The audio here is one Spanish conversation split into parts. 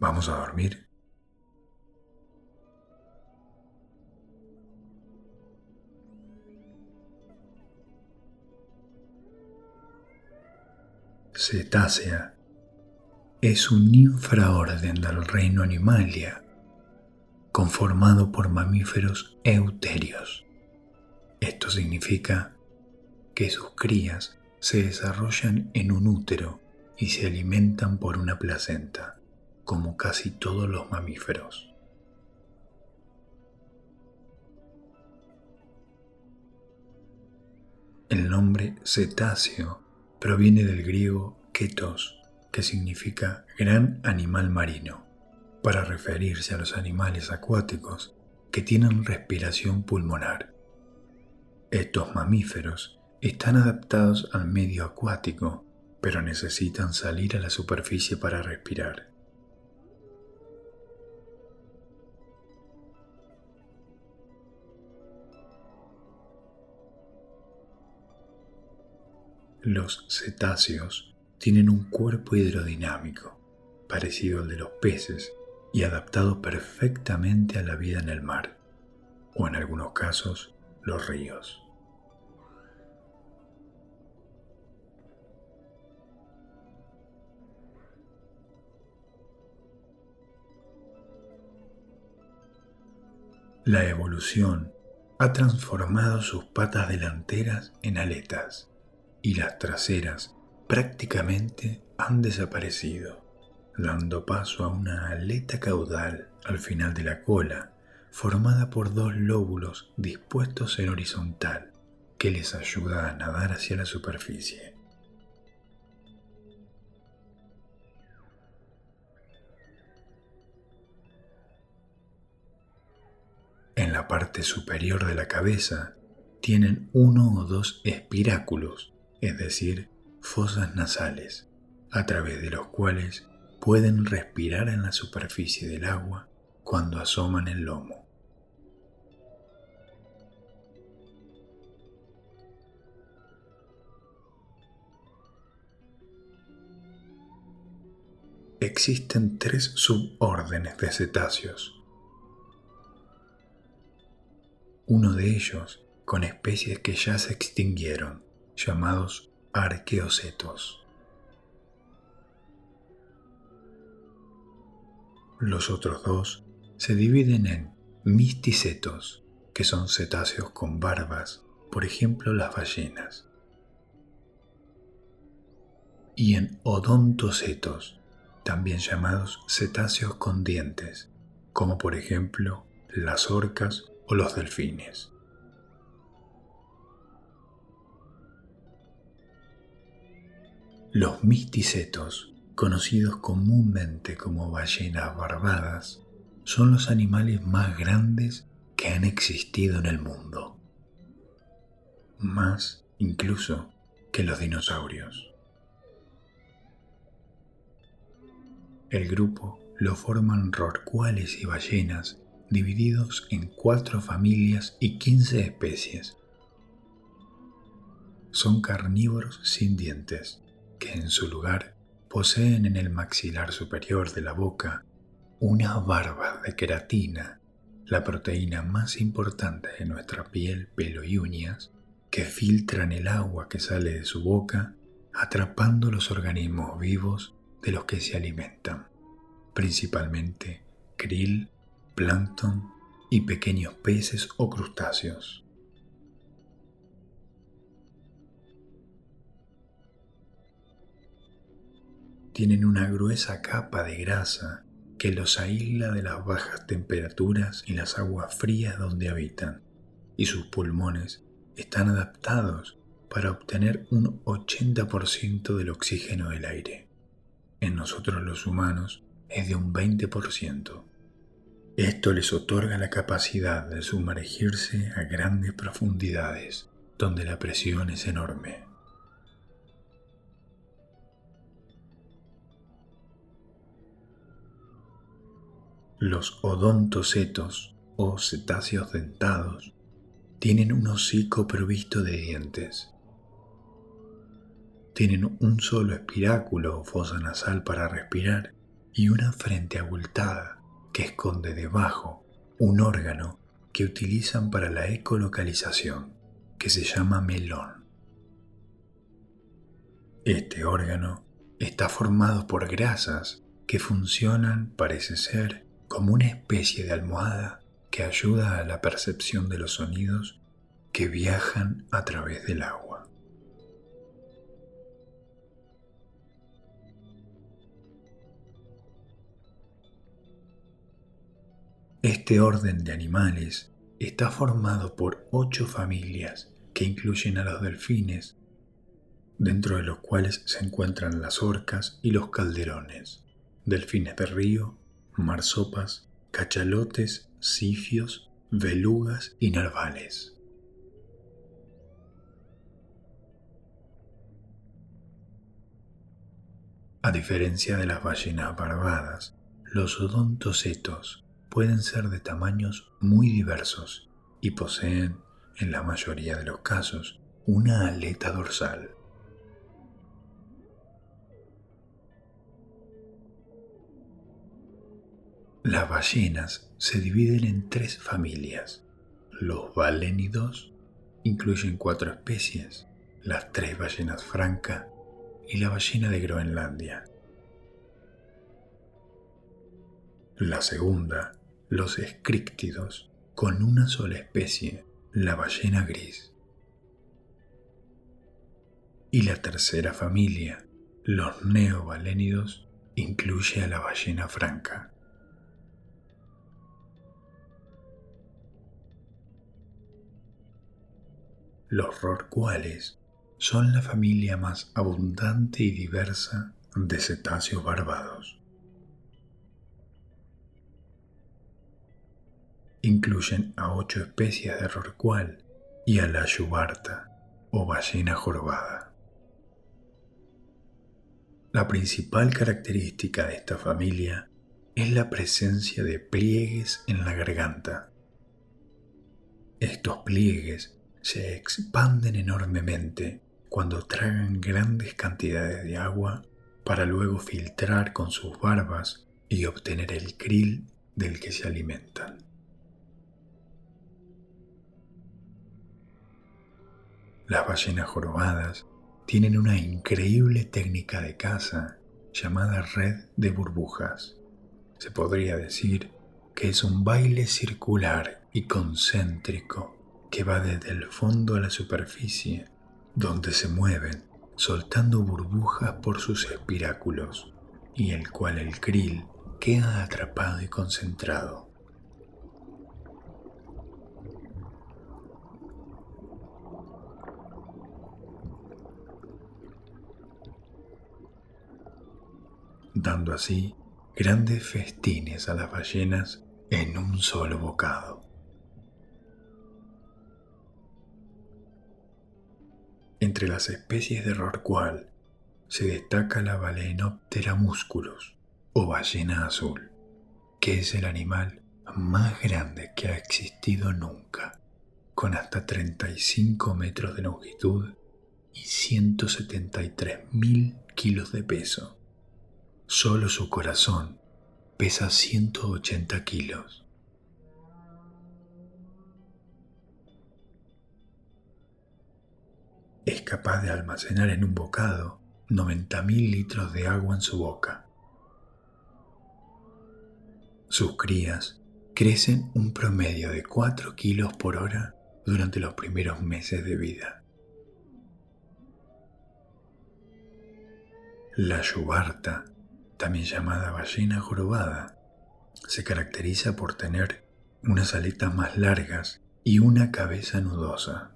¿Vamos a dormir? Cetácea es un infraorden del reino Animalia, conformado por mamíferos euterios. Esto significa que sus crías se desarrollan en un útero y se alimentan por una placenta, como casi todos los mamíferos. El nombre cetáceo proviene del griego ketos, que significa gran animal marino, para referirse a los animales acuáticos que tienen respiración pulmonar. Estos mamíferos están adaptados al medio acuático, pero necesitan salir a la superficie para respirar. Los cetáceos tienen un cuerpo hidrodinámico, parecido al de los peces y adaptado perfectamente a la vida en el mar, o en algunos casos, los ríos. La evolución ha transformado sus patas delanteras en aletas y las traseras prácticamente han desaparecido, dando paso a una aleta caudal al final de la cola, formada por dos lóbulos dispuestos en horizontal que les ayuda a nadar hacia la superficie. En la parte superior de la cabeza tienen uno o dos espiráculos es decir, fosas nasales, a través de los cuales pueden respirar en la superficie del agua cuando asoman el lomo. Existen tres subórdenes de cetáceos. Uno de ellos con especies que ya se extinguieron llamados arqueocetos. Los otros dos se dividen en misticetos, que son cetáceos con barbas, por ejemplo las ballenas, y en odontocetos, también llamados cetáceos con dientes, como por ejemplo las orcas o los delfines. Los misticetos, conocidos comúnmente como ballenas barbadas, son los animales más grandes que han existido en el mundo. Más incluso que los dinosaurios. El grupo lo forman rorcuales y ballenas divididos en cuatro familias y quince especies. Son carnívoros sin dientes que en su lugar poseen en el maxilar superior de la boca una barba de queratina, la proteína más importante de nuestra piel, pelo y uñas, que filtran el agua que sale de su boca, atrapando los organismos vivos de los que se alimentan, principalmente krill, plancton y pequeños peces o crustáceos. Tienen una gruesa capa de grasa que los aísla de las bajas temperaturas y las aguas frías donde habitan, y sus pulmones están adaptados para obtener un 80% del oxígeno del aire. En nosotros los humanos es de un 20%. Esto les otorga la capacidad de sumergirse a grandes profundidades, donde la presión es enorme. Los odontocetos o cetáceos dentados tienen un hocico provisto de dientes. Tienen un solo espiráculo o fosa nasal para respirar y una frente abultada que esconde debajo un órgano que utilizan para la ecolocalización, que se llama melón. Este órgano está formado por grasas que funcionan, parece ser, como una especie de almohada que ayuda a la percepción de los sonidos que viajan a través del agua. Este orden de animales está formado por ocho familias que incluyen a los delfines, dentro de los cuales se encuentran las orcas y los calderones, delfines de río, marsopas, cachalotes, sifios, belugas y narvales. A diferencia de las ballenas barbadas, los odontocetos pueden ser de tamaños muy diversos y poseen, en la mayoría de los casos, una aleta dorsal. Las ballenas se dividen en tres familias. Los balénidos incluyen cuatro especies, las tres ballenas franca y la ballena de Groenlandia. La segunda los escríctidos con una sola especie, la ballena gris. Y la tercera familia, los neobalénidos, incluye a la ballena franca. Los rorcuales son la familia más abundante y diversa de cetáceos barbados. incluyen a ocho especies de rorcual y a la yubarta o ballena jorobada. La principal característica de esta familia es la presencia de pliegues en la garganta. Estos pliegues se expanden enormemente cuando tragan grandes cantidades de agua para luego filtrar con sus barbas y obtener el krill del que se alimentan. Las ballenas jorobadas tienen una increíble técnica de caza llamada red de burbujas. Se podría decir que es un baile circular y concéntrico que va desde el fondo a la superficie, donde se mueven soltando burbujas por sus espiráculos, y el cual el krill queda atrapado y concentrado. dando así grandes festines a las ballenas en un solo bocado. Entre las especies de rorcual se destaca la Balaenoptera musculus o ballena azul, que es el animal más grande que ha existido nunca, con hasta 35 metros de longitud y 173 mil kilos de peso. Solo su corazón pesa 180 kilos. Es capaz de almacenar en un bocado 90.000 litros de agua en su boca. Sus crías crecen un promedio de 4 kilos por hora durante los primeros meses de vida. La yubarta también llamada ballena jorobada, se caracteriza por tener unas aletas más largas y una cabeza nudosa.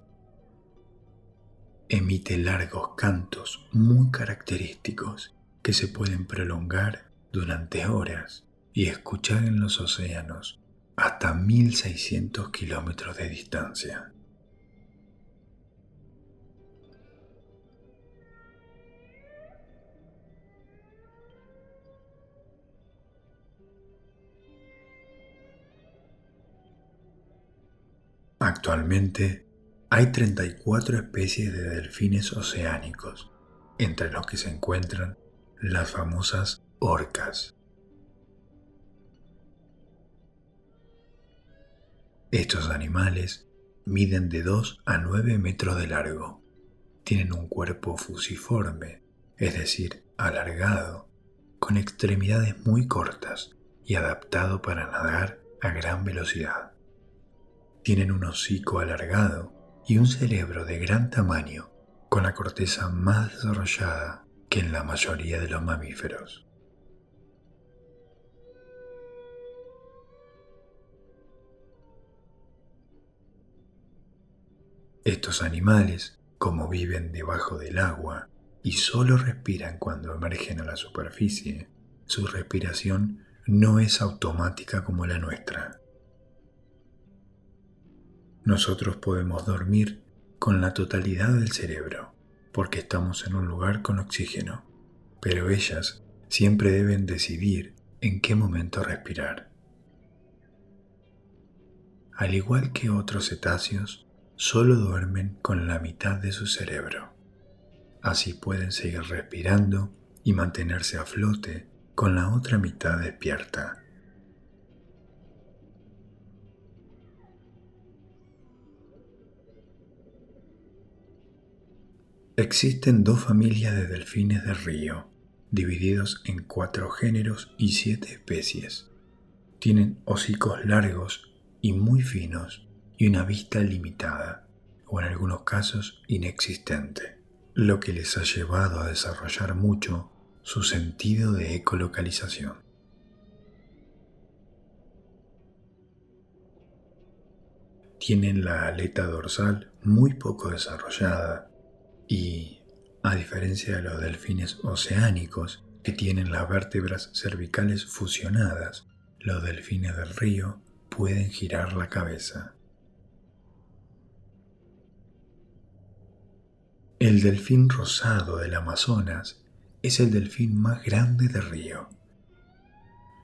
Emite largos cantos muy característicos que se pueden prolongar durante horas y escuchar en los océanos hasta 1600 kilómetros de distancia. Actualmente hay 34 especies de delfines oceánicos, entre los que se encuentran las famosas orcas. Estos animales miden de 2 a 9 metros de largo. Tienen un cuerpo fusiforme, es decir, alargado, con extremidades muy cortas y adaptado para nadar a gran velocidad. Tienen un hocico alargado y un cerebro de gran tamaño, con la corteza más desarrollada que en la mayoría de los mamíferos. Estos animales, como viven debajo del agua y solo respiran cuando emergen a la superficie, su respiración no es automática como la nuestra. Nosotros podemos dormir con la totalidad del cerebro porque estamos en un lugar con oxígeno, pero ellas siempre deben decidir en qué momento respirar. Al igual que otros cetáceos, solo duermen con la mitad de su cerebro. Así pueden seguir respirando y mantenerse a flote con la otra mitad despierta. Existen dos familias de delfines de río, divididos en cuatro géneros y siete especies. Tienen hocicos largos y muy finos y una vista limitada, o en algunos casos inexistente, lo que les ha llevado a desarrollar mucho su sentido de ecolocalización. Tienen la aleta dorsal muy poco desarrollada y, a diferencia de los delfines oceánicos que tienen las vértebras cervicales fusionadas, los delfines del río pueden girar la cabeza. El delfín rosado del Amazonas es el delfín más grande del río.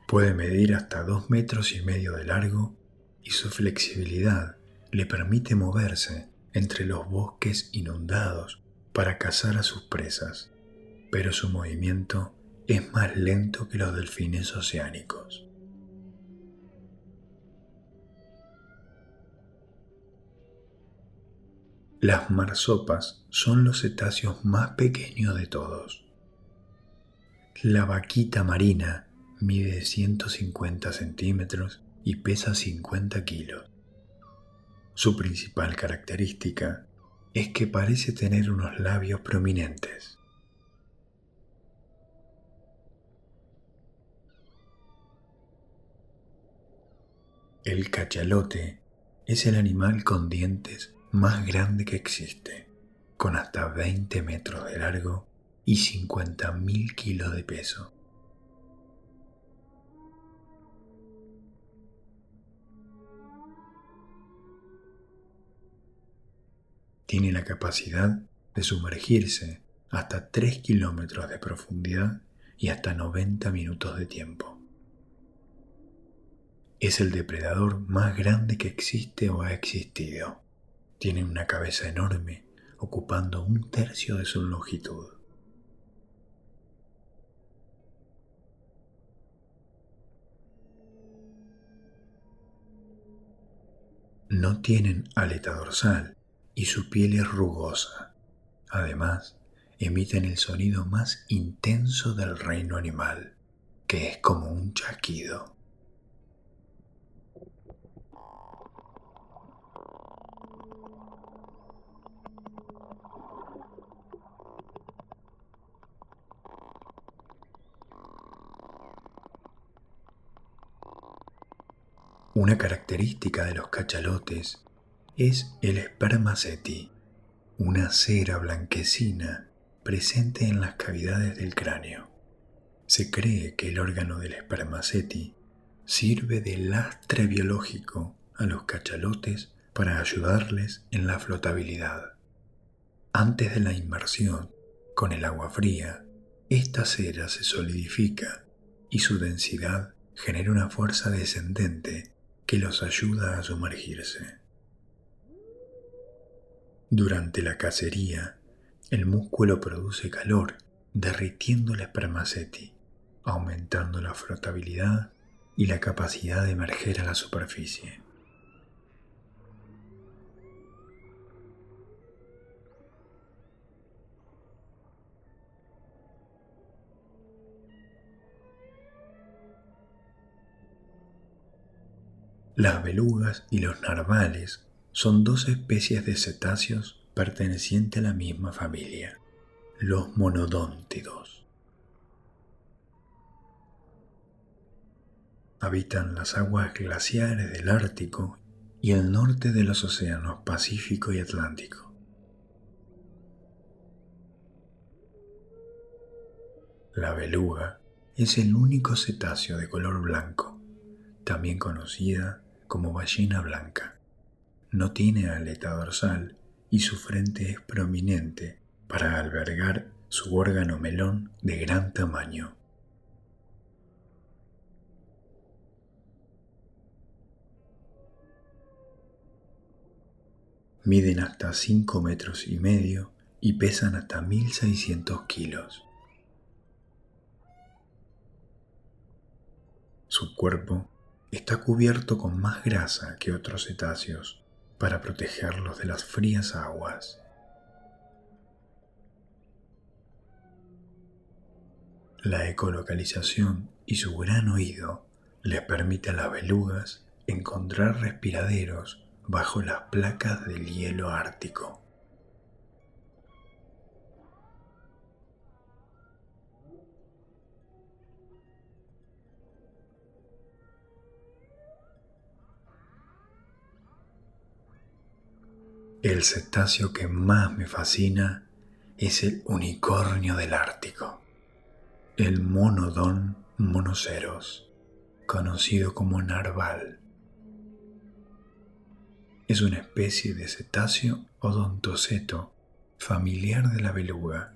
Puede medir hasta dos metros y medio de largo y su flexibilidad le permite moverse entre los bosques inundados para cazar a sus presas, pero su movimiento es más lento que los delfines oceánicos. Las marsopas son los cetáceos más pequeños de todos. La vaquita marina mide 150 centímetros y pesa 50 kilos. Su principal característica es que parece tener unos labios prominentes. El cachalote es el animal con dientes más grande que existe, con hasta 20 metros de largo y 50.000 kilos de peso. Tiene la capacidad de sumergirse hasta 3 kilómetros de profundidad y hasta 90 minutos de tiempo. Es el depredador más grande que existe o ha existido. Tiene una cabeza enorme, ocupando un tercio de su longitud. No tienen aleta dorsal y su piel es rugosa. Además, emiten el sonido más intenso del reino animal, que es como un chasquido. Una característica de los cachalotes es el spermaceti, una cera blanquecina presente en las cavidades del cráneo. Se cree que el órgano del spermaceti sirve de lastre biológico a los cachalotes para ayudarles en la flotabilidad. Antes de la inmersión con el agua fría, esta cera se solidifica y su densidad genera una fuerza descendente que los ayuda a sumergirse. Durante la cacería, el músculo produce calor, derritiendo el espermaceti, aumentando la frotabilidad y la capacidad de emerger a la superficie. Las belugas y los narvales son dos especies de cetáceos pertenecientes a la misma familia, los monodóntidos. Habitan las aguas glaciares del Ártico y el norte de los océanos Pacífico y Atlántico. La beluga es el único cetáceo de color blanco, también conocida como ballena blanca. No tiene aleta dorsal y su frente es prominente para albergar su órgano melón de gran tamaño. Miden hasta 5 metros y medio y pesan hasta 1600 kilos. Su cuerpo está cubierto con más grasa que otros cetáceos para protegerlos de las frías aguas. La ecolocalización y su gran oído les permite a las belugas encontrar respiraderos bajo las placas del hielo ártico. El cetáceo que más me fascina es el unicornio del Ártico, el monodón monoceros, conocido como narval. Es una especie de cetáceo odontoceto familiar de la beluga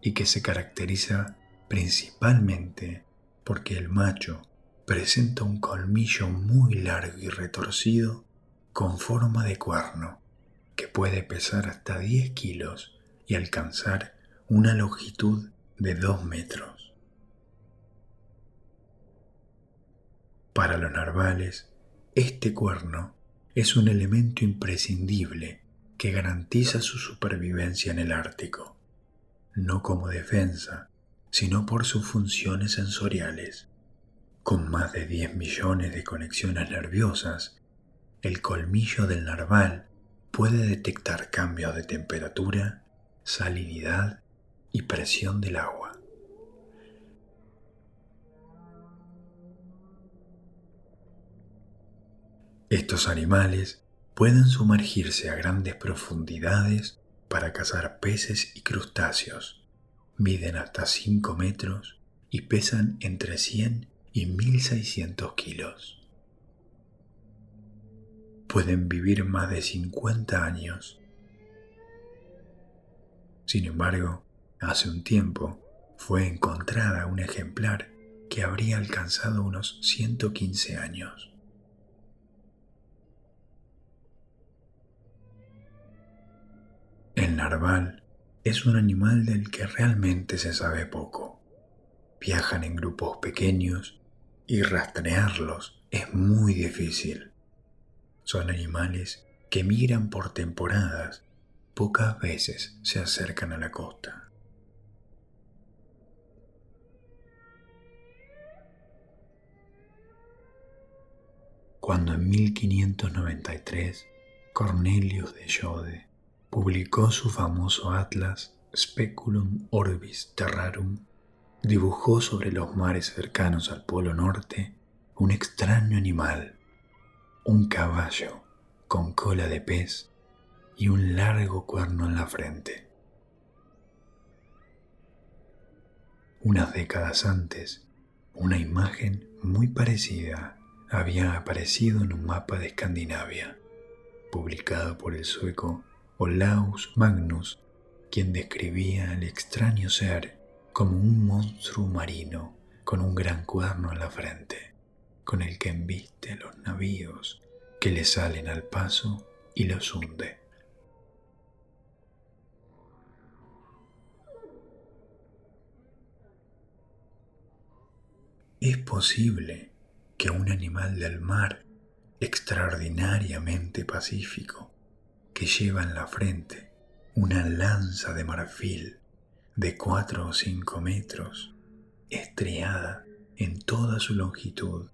y que se caracteriza principalmente porque el macho presenta un colmillo muy largo y retorcido con forma de cuerno que puede pesar hasta 10 kilos y alcanzar una longitud de 2 metros. Para los narvales, este cuerno es un elemento imprescindible que garantiza su supervivencia en el Ártico, no como defensa, sino por sus funciones sensoriales. Con más de 10 millones de conexiones nerviosas, el colmillo del narval puede detectar cambios de temperatura, salinidad y presión del agua. Estos animales pueden sumergirse a grandes profundidades para cazar peces y crustáceos. Miden hasta 5 metros y pesan entre 100 y 1600 kilos pueden vivir más de 50 años. Sin embargo, hace un tiempo fue encontrada un ejemplar que habría alcanzado unos 115 años. El narval es un animal del que realmente se sabe poco. Viajan en grupos pequeños y rastrearlos es muy difícil. Son animales que migran por temporadas, pocas veces se acercan a la costa. Cuando en 1593 Cornelius de Jode publicó su famoso atlas Speculum Orbis Terrarum, dibujó sobre los mares cercanos al Polo Norte un extraño animal un caballo con cola de pez y un largo cuerno en la frente. Unas décadas antes, una imagen muy parecida había aparecido en un mapa de Escandinavia, publicado por el sueco Olaus Magnus, quien describía al extraño ser como un monstruo marino con un gran cuerno en la frente con el que embiste los navíos que le salen al paso y los hunde. Es posible que un animal del mar extraordinariamente pacífico, que lleva en la frente una lanza de marfil de cuatro o cinco metros, estriada en toda su longitud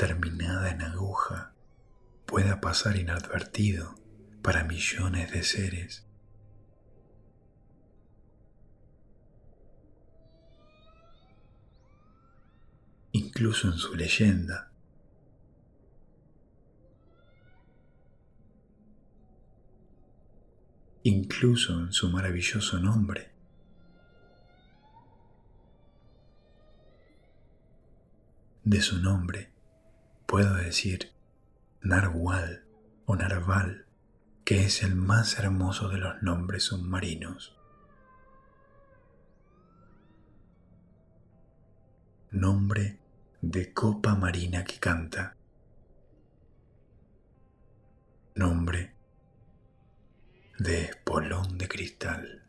terminada en aguja, pueda pasar inadvertido para millones de seres. Incluso en su leyenda, incluso en su maravilloso nombre. De su nombre puedo decir Narwal o Narval, que es el más hermoso de los nombres submarinos. Nombre de copa marina que canta. Nombre de espolón de cristal.